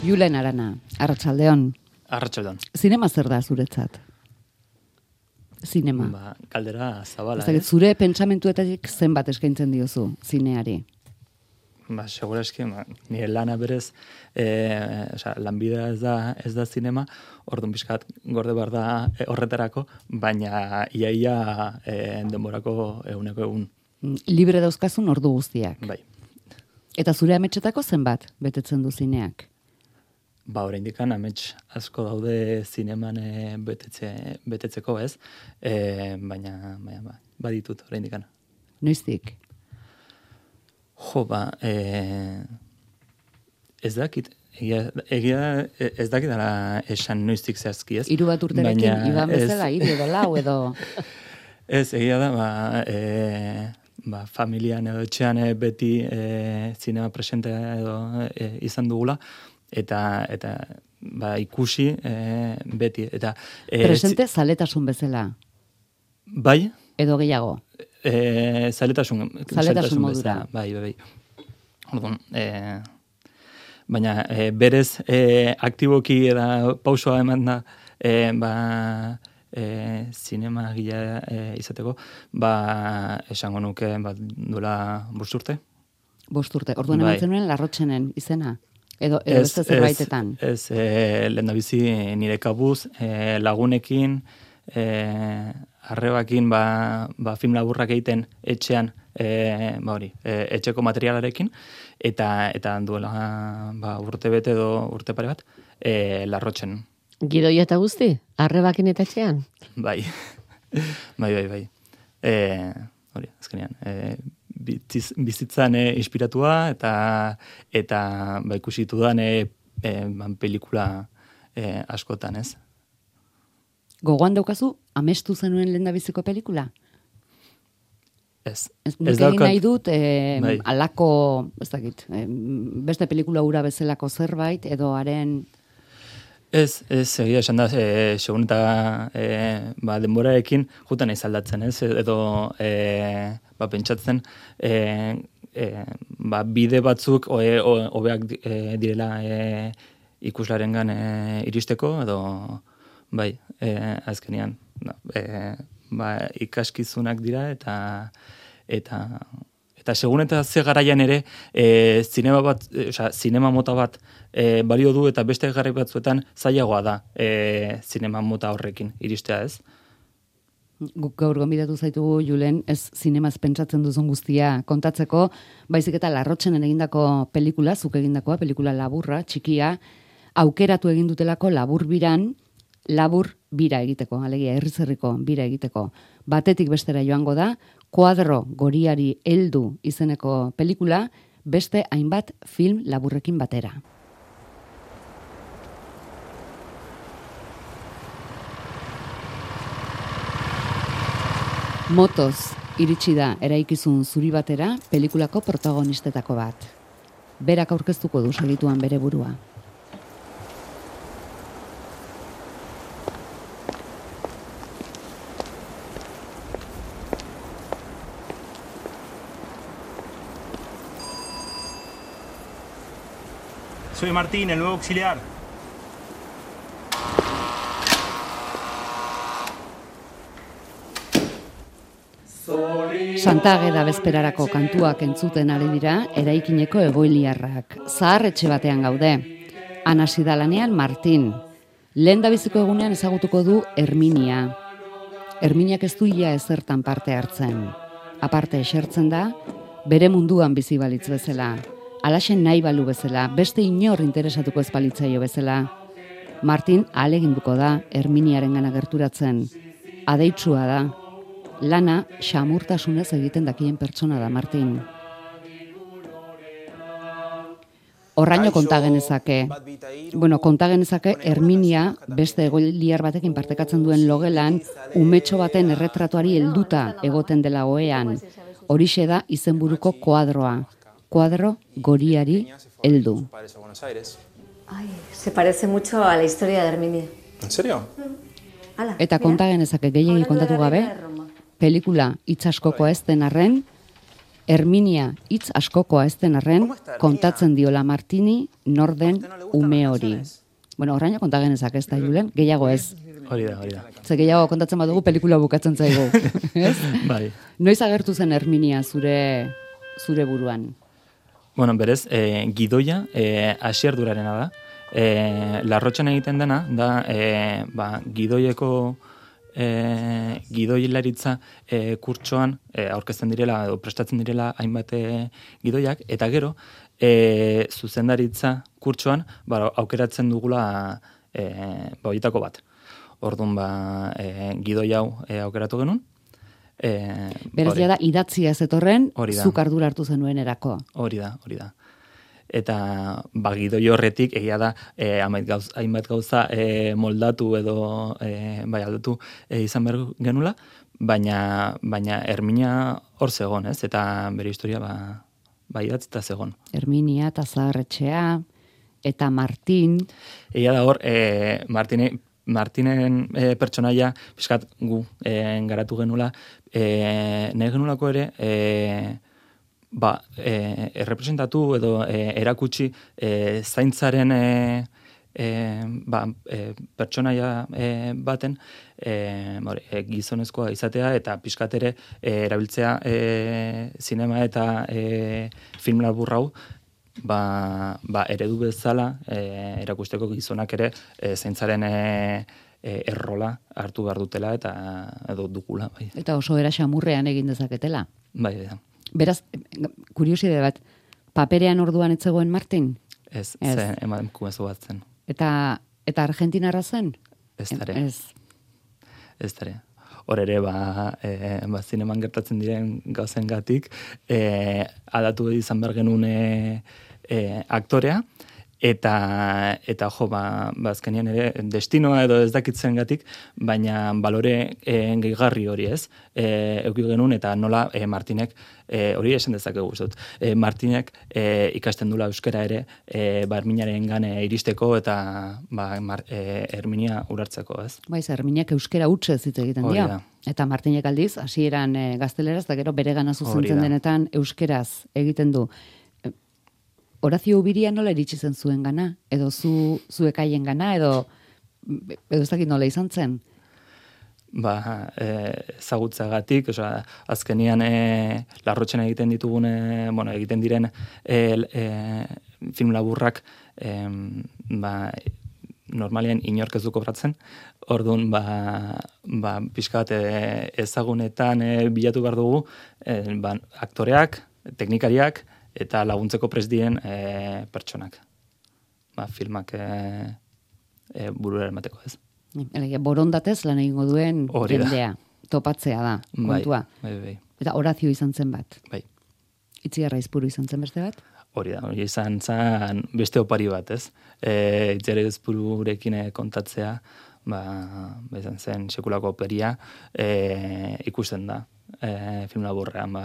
Julen Arana, Arratsaldeon. Arratsaldeon. Zinema zer da zuretzat? Zinema. Ba, kaldera zabala, Ez dakit, zure pentsamentuetatik zenbat eskaintzen diozu zineari. Ba, segura eski, ba, nire lana berez, e, oza, lanbidea ez da, ez da zinema, orduan pixkat gorde behar da e, horretarako, baina iaia e, denborako eguneko egun. Mm, Libre dauzkazun ordu guztiak. Bai. Eta zure ametsetako zenbat betetzen du zineak? Ba, oraindik amets asko daude zineman e, betetze, betetzeko ez, e, baina, baina ba, baditut oraindik Noiztik? Jo, ba, e, ez dakit, egia, egia ez dakit dara esan noiztik zehazki ez. Hiru bat urterekin, Baina iban ez- bezala, hiru edo lau edo... Ez, egia da, ba, e, ba, familian edo etxean e, beti e, zinema presentea edo e, izan dugula, eta, eta ba, ikusi e, beti. Eta, e, Presente zaletasun bezala, Bai, edo gehiago. e, zaletasun, Zaletasun bezala, modura. Bai, bai, bai. Orduan, e, baina e, berez e, aktiboki eta pausoa eman da e, ba, e, zinema gila e, izateko, ba, esango nuke ba, duela bost urte. Bost urte. Orduan Bai. ematen nuen larrotxenen izena. Edo, edo beste zerbaitetan. Ez, ez e, lehen bizi nire kabuz, e, lagunekin, e, arrebakin ba, ba, film laburrak egiten etxean, e, ba hori, e, etxeko materialarekin, eta eta duela ba, urte bete edo urte pare bat, e, larrotzen, Gidoia eta guzti, arrebakin eta etxean. bai, bai, bai, bai. E, hori, azkenean, e, bitziz, bizitzan e, inspiratua eta eta ba, ikusi dudan e, e, ban, pelikula e, askotan, ez? Gogoan daukazu, amestu zenuen lendabiziko pelikula? Ez. Ez, Ez daukat- nahi dut, eh, Bai. alako, ez dakit, eh, beste pelikula ura bezalako zerbait, edo haren, Ez, ez, egia esan da, e, segun eta e, ba, denborarekin jutan naiz aldatzen, ez? Edo e, ba, pentsatzen e, e, ba, bide batzuk hobeak e, direla e, ikuslarengan e, iristeko, edo bai, e, azkenean, no, e, ba, ikaskizunak dira eta eta eta segun eta ze garaian ere e, zinema bat, e, osea, zinema mota bat e, balio du eta beste garai batzuetan zailagoa da e, zinema mota horrekin iristea ez. Guk gaur gonbidatu zaitugu Julen, ez zinemaz pentsatzen duzun guztia kontatzeko, baizik eta larrotxenen egindako pelikula, zuk egindakoa, pelikula laburra, txikia, aukeratu egin dutelako labur biran, labur bira egiteko, alegia herrizerriko bira egiteko. Batetik bestera joango da, kuadro goriari heldu izeneko pelikula, beste hainbat film laburrekin batera. Motoz iritsi da eraikizun zuri batera pelikulako protagonistetako bat. Berak aurkeztuko du segituan bere burua. Soy Martín, el nuevo auxiliar. Santageda bezperarako kantuak entzuten ari dira eraikineko egoiliarrak. Zahar etxe batean gaude. Anasi da lanean Martin. Lehen biziko egunean ezagutuko du Herminia. Herminiak ez du ia ezertan parte hartzen. Aparte esertzen da, bere munduan bizi balitz bezala. Alaxen nahi balu bezala, beste inor interesatuko ez balitzaio bezala. Martin aleginduko da Herminiaren gana gerturatzen. Adeitsua da, lana xamurtasunez egiten dakien pertsona da Martin. Horraino konta genezake. Bueno, konta genezake Herminia beste egoiliar batekin partekatzen duen logelan umetxo baten erretratuari helduta egoten dela oean. Horixe da izenburuko koadroa. Koadro goriari heldu. Ay, se parece mucho a la historia de Herminia. ¿En serio? Ala, Eta konta genezake gehiegi kontatu gabe, pelikula itzaskokoa ez den arren, Herminia hitz askokoa ez den arren, kontatzen diola Martini norden ume hori. Bueno, horraino konta genezak ez da, Julen, gehiago ez. Hori da, hori da. Ze gehiago kontatzen badugu pelikula bukatzen zaigu. ez? Bai. Noiz agertu zen Herminia zure zure buruan? Bueno, berez, e, gidoia e, asierdurarena da. E, larrotxan egiten dena, da e, ba, gidoieko e, gidoilaritza e, kurtsoan e, aurkezten direla edo prestatzen direla hainbat gidoiak, eta gero, e, zuzendaritza kurtsoan ba, aukeratzen dugula e, ba, bat. Orduan, ba, e, gidoi hau e, aukeratu genuen, E, Beraz, da, idatzia zetorren, Hori da. zuk ardura hartu zenuen erako. Hori da, hori da. Eta bagidoi horretik egia da eh hainbat gauza, hainbat gauza eh, moldatu edo eh, bai aldatu eh, izan behar genula, baina baina Herminia hor zegon, ez? Eta bere historia ba bai idatzita zegon. Herminia eta Zaharretxea, eta Martin, Egia da hor, e, Martine, Martinen e, pertsonaia, pixkat gu e, garatu genula, e, nahi genulako ere, e, ba, e, errepresentatu edo e, erakutsi e, zaintzaren e, e, ba, e, pertsonaia e, baten e, hori, e, gizonezkoa izatea eta pixkat ere e, erabiltzea e, zinema eta e, film labur hau ba, ba, eredu bezala e, erakusteko gizonak ere e, zaintzaren e, e, errola hartu behar dutela eta edo dugula, bai. eta oso era xamurrean egin dezaketela. Bai, bai, Beraz, kurioside bat, paperean orduan etzegoen Martin? ez, Ez. zen eman kumezu bat zen. Eta, eta Argentinarra zen? Ez dare, Ez. ez dare. Hor ere, ba, e, ba, zineman gertatzen diren gauzen gatik, e, adatu izan behar genuen e, aktorea, eta eta jo ba, ba azkenean ere destinoa edo ez dakitzen gatik, baina balore e, gehigarri hori ez, e, euki genuen eta nola e, Martinek e, hori esan dezakegu dut. E, Martinek e, ikasten dula euskara ere e, ba Herminaren gane iristeko eta ba, Mar, e, Herminia urartzeko ez. Bai, ze Herminiak euskera hutsez hitz egiten dio. Eta Martinek aldiz, hasieran e, gazteleraz, da gero bere gana zuzentzen denetan euskeraz egiten du. Horazio Ubiria nola iritsi zen zuen gana? Edo zu, zuek haien gana? Edo, edo ez dakit nola izan zen? ba, e, ezagutzagatik, osea, azkenian e, larrotzen egiten ditugun, e, bueno, egiten diren e, e, film laburrak, e, ba, normalean inork ez du kobratzen, orduan, ba, ba, pixkat e, ezagunetan e, bilatu behar dugu, e, ba, aktoreak, teknikariak, eta laguntzeko prest diren e, pertsonak. Ba, filmak e, e, burura emateko ez. Elegia, borondatez lan egingo duen Hori jendea. Topatzea da, kontua. Bai, bai, bai. Eta Horazio izan zen bat. bai. Itziarra izpuru izan zen beste bat. Hori da, hori izan zen beste opari bat, ez? E, Itziarra ezpururekin eh, kontatzea, ba, izan zen sekulako operia, e, ikusten da e, film laburrean ba,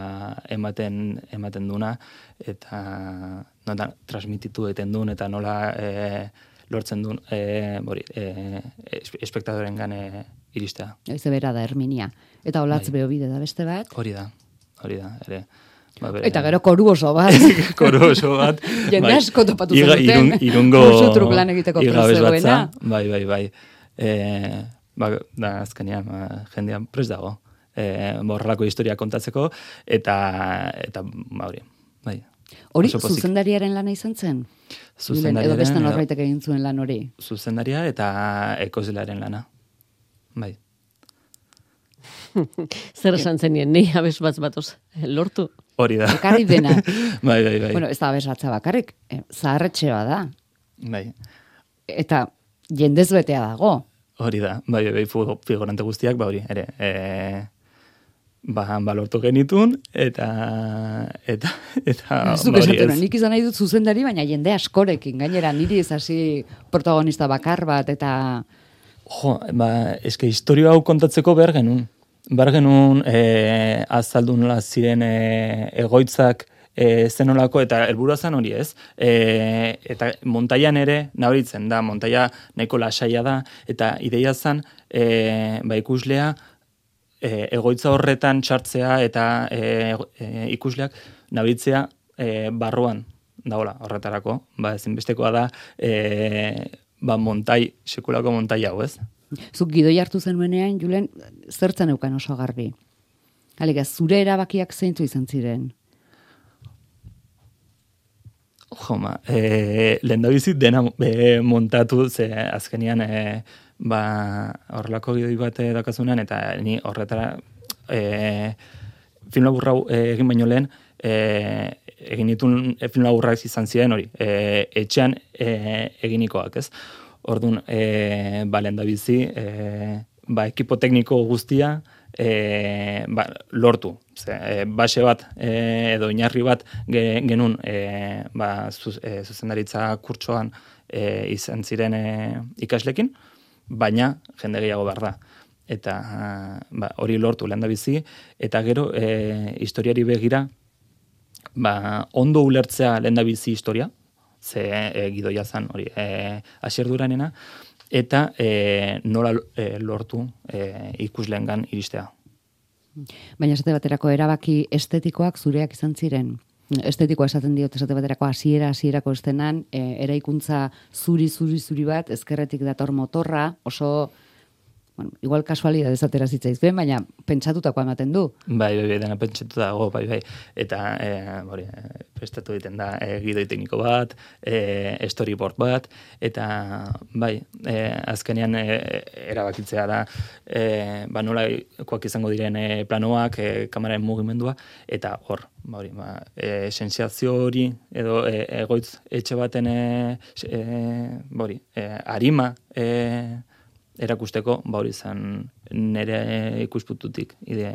ematen, ematen duna, eta nola transmititu egiten duen, eta nola e, lortzen duen e, hori, e, es- espektadoren gane iristea. Eze bera da Herminia. Eta olatz Bai. beobide da beste bat. Hori da, hori da, ere. Ba, bere- Eta gero koru oso bat. koro oso bat. Jende asko topatu. Irun, irungo... Kursu truk lan egiteko. Bai, bai, bai. E, ba, da, azkenean, ba, jendean prest dago. E, ba, horrelako historia kontatzeko, eta, eta ba, hori, bai. Hori zuzendariaren lana izan zen? Zuzendariaren, Edo beste norbaitek egin zuen lan hori. Zuzendaria eta ekoizlearen lana. Bai. Zer esan zenien, nei abes bat batoz, eh, lortu. Hori da. Ekarri dena. bai, bai, bai. Bueno, ez da abesatza bakarrik, eh, zaharretxea da. bai. Eta jendez betea dago. Hori da, bai, bai, figu- figurante guztiak, ba hori, ere, e, ba, ba lortu genitun, eta, eta, eta, Zuk ba, hori esatu ez. nik izan nahi dut zuzendari, baina jende askorekin, gainera niri ez hasi protagonista bakar bat, eta Jo, ba, eske historio hau kontatzeko behar genuen. Behar genuen e, azaldu nola ziren e, egoitzak e, zenolako, eta helburua zen hori ez. E, eta montaian ere, nabaritzen da, montaia nahiko lasaia da, eta ideia zen e, ba, ikuslea e, egoitza horretan txartzea eta e, e, ikusleak nabitzea e, barruan dagola horretarako, ba, ezinbestekoa da, e, ba, montai, sekulako montai hau, ez? Zuk gidoi hartu zenuenean, Julen, zertzen eukan oso garbi. Alega, zure erabakiak zeintu izan ziren? Joma, e, lehen da dena e, montatu, ze azkenian e, ba, horrelako gidoi bat dakazunean, eta ni horretara e, film laburra e, egin baino lehen, e, egin ditun e, film laburrak izan ziren hori, e, etxean e, eginikoak, ez? Orduan, e, ba, lehen bizi, e, ba, ekipo tekniko guztia, e, ba, lortu. Ze, e, base bat e, edo inarri bat ge, genun e, ba, zuz, e, zuzendaritza kurtsoan e, izan ziren e, ikaslekin, baina jende gehiago behar da. Eta ba, hori lortu lehen da bizi, eta gero e, historiari begira, ba, ondo ulertzea lehen da bizi historia, ze e, gidoia zan hori e, duranena, eta e, nola e, lortu e, ikuslengan iristea. Baina esate baterako erabaki estetikoak zureak izan ziren. Estetikoa esaten diot esate baterako hasiera hasierako estenan, e, eraikuntza zuri zuri zuri bat ezkerretik dator motorra, oso bueno, igual kasualidad ezatera zitzaiz, ben, baina pentsatutako ematen du. Bai, bai, bai, dena pentsatu dago, bai, bai. Eta, e, bori, prestatu egiten da, e, gidoi tekniko bat, e, storyboard bat, eta, bai, e, azkenean e, erabakitzea da, e, ba, nola koak izango diren e, planoak, e, kameraren mugimendua, eta hor, ba, hori, ba, e, sensiazio hori, edo e, egoitz etxe baten, e, e, bori, e, arima, e, erakusteko, ba hori zen nire ikuspututik ide.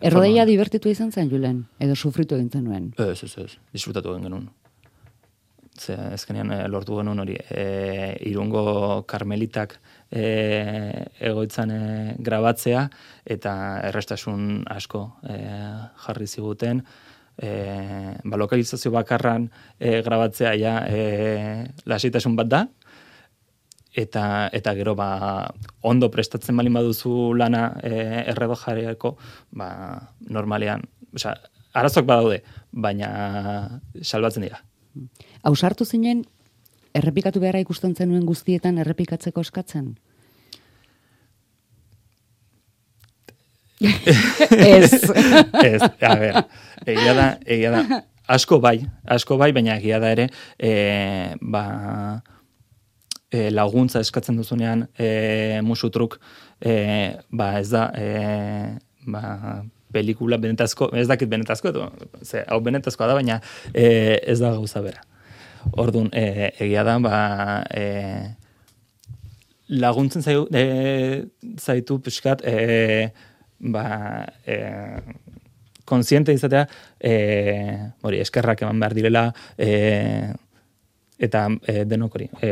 Errodeia divertitu izan zen, Julen? Edo sufritu egin zenuen? Ez, ez, ez. Disfrutatu egin genuen. Ze, ezkenean eh, lortu genuen hori. E, irungo karmelitak e, egoitzan e, grabatzea, eta errestasun asko e, jarri ziguten. E, ba, lokalizazio bakarran e, grabatzea ja e, lasitasun bat da, eta eta gero ba, ondo prestatzen balin baduzu lana e, erredo jarriako, ba, normalean, osea, arazok badaude, baina salbatzen dira. Ausartu zinen, errepikatu beharra ikusten zenuen guztietan errepikatzeko eskatzen? Ez. Ez, a ber, egia da, egia da, asko bai, asko bai, baina egia da ere, e, ba, e, laguntza eskatzen duzunean e, musutruk e, ba ez da e, ba, pelikula benetazko, ez dakit benetazko, edo, ze, hau benetazkoa da, baina e, ez da gauza bera. Orduan, e, egia da, ba, e, laguntzen zaitu, e, zaitu pixkat, e, ba, e, konsiente izatea, e, hori, eskerrak eman behar direla, e, eta e, denok hori, e,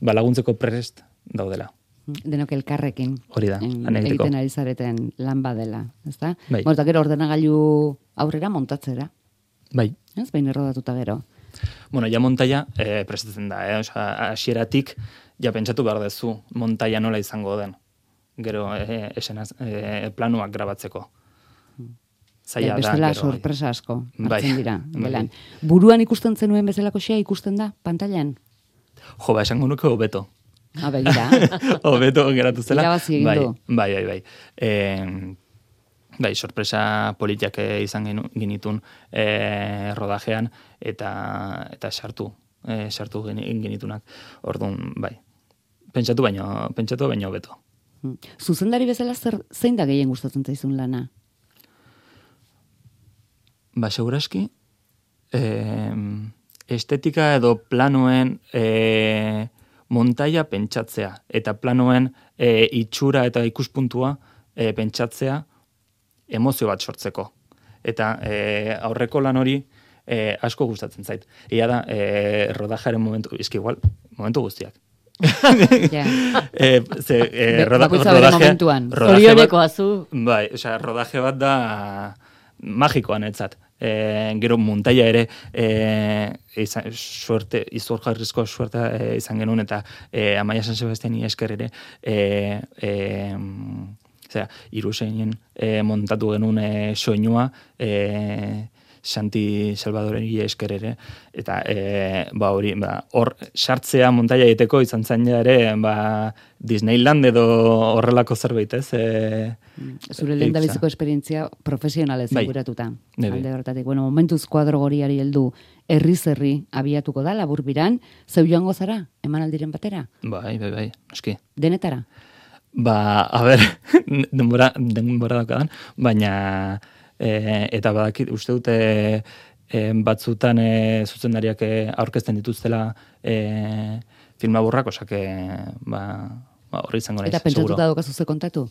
ba, laguntzeko prest daudela. Denok elkarrekin. Hori da, anegiteko. Egiten ari zareten lan badela, ez da? Bai. Bueno, gero ordenagailu aurrera montatzera. Bai. Ez, bain errodatuta gero. Bueno, ja montaia eh, prestatzen da, eh? Osa, asieratik, ja pentsatu behar dezu montaia nola izango den. Gero, eh, esenaz, eh, planuak grabatzeko. Zaila e, bestela sorpresa asko, bai. dira. Bai. Buruan ikusten zenuen bezalako xea ikusten da, pantailan? Jo, ba, esango nuke hobeto. Ha, ah, begira. hobeto geratu zela. Irabazi egin bai, du. Bai, bai, bai. E, bai, sorpresa politiak izan genitun e, rodajean eta eta sartu, e, sartu genitunak. Orduan, bai. Pentsatu baino, pentsatu baino hobeto. Hmm. Zuzendari bezala zer zein da gehien gustatzen zaizun lana? Ba, seguraski, eh, estetika edo planoen e, montaia pentsatzea eta planoen e, itxura eta ikuspuntua e, pentsatzea emozio bat sortzeko. Eta e, aurreko lan hori e, asko gustatzen zait. Ia da, e, rodajaren momentu, izki igual, momentu guztiak. yeah. e, ze, e, roda, rodaje, rodaje bat, bai, osea, rodaje bat da magikoan etzat e, gero montaia ere e, izan, suerte, izor jarrizko suerte e, izan genuen eta e, Amaia San Sebastiani esker ere e, e, Zera, iruseinen e, montatu genuen e, soinua, e, Santi Salvadoreni esker ere, eta e, ba hori, ba, hor sartzea montaia egiteko izan zain ere, ba, Disneyland edo horrelako zerbait, ez? E, Zure lehen biziko esperientzia profesionalez Bai. eguratuta. Bai, bai. Alde horretatik, bueno, momentuz kuadro goriari heldu herriz herri abiatuko da, laburbiran, zeu joango zara, emanaldiren batera, bai, bai, bai, noski. denetara. Ba, a ber, denbora, denbora daukadan, baina, e, eta badakit, uste dute e, batzutan e, zuzendariak e, aurkezten dituztela e, filmaburrak, osak, e, ba, ba, horri izango naiz, Eta pentsatuta seguro. daukazu ze kontatu?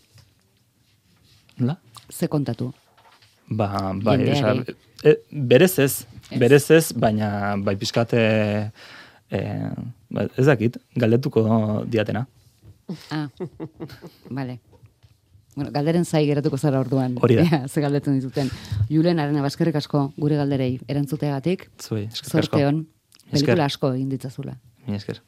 Nola? Ze kontatu? Ba, bai, oza, e, berez ez, Ez? berez ez, baina bai pixkat, e, e, ba, ez dakit, galdetuko diatena. Ah, vale. Bueno, galderen zai geratuko zara orduan. Hori da. Ze galdetzen dituten. Julen, arena baskerrik asko gure galderei erantzuteagatik. Zuei, eskerrik asko. Zorte hon, Esker. pelikula asko egin ditzazula. Mila esker.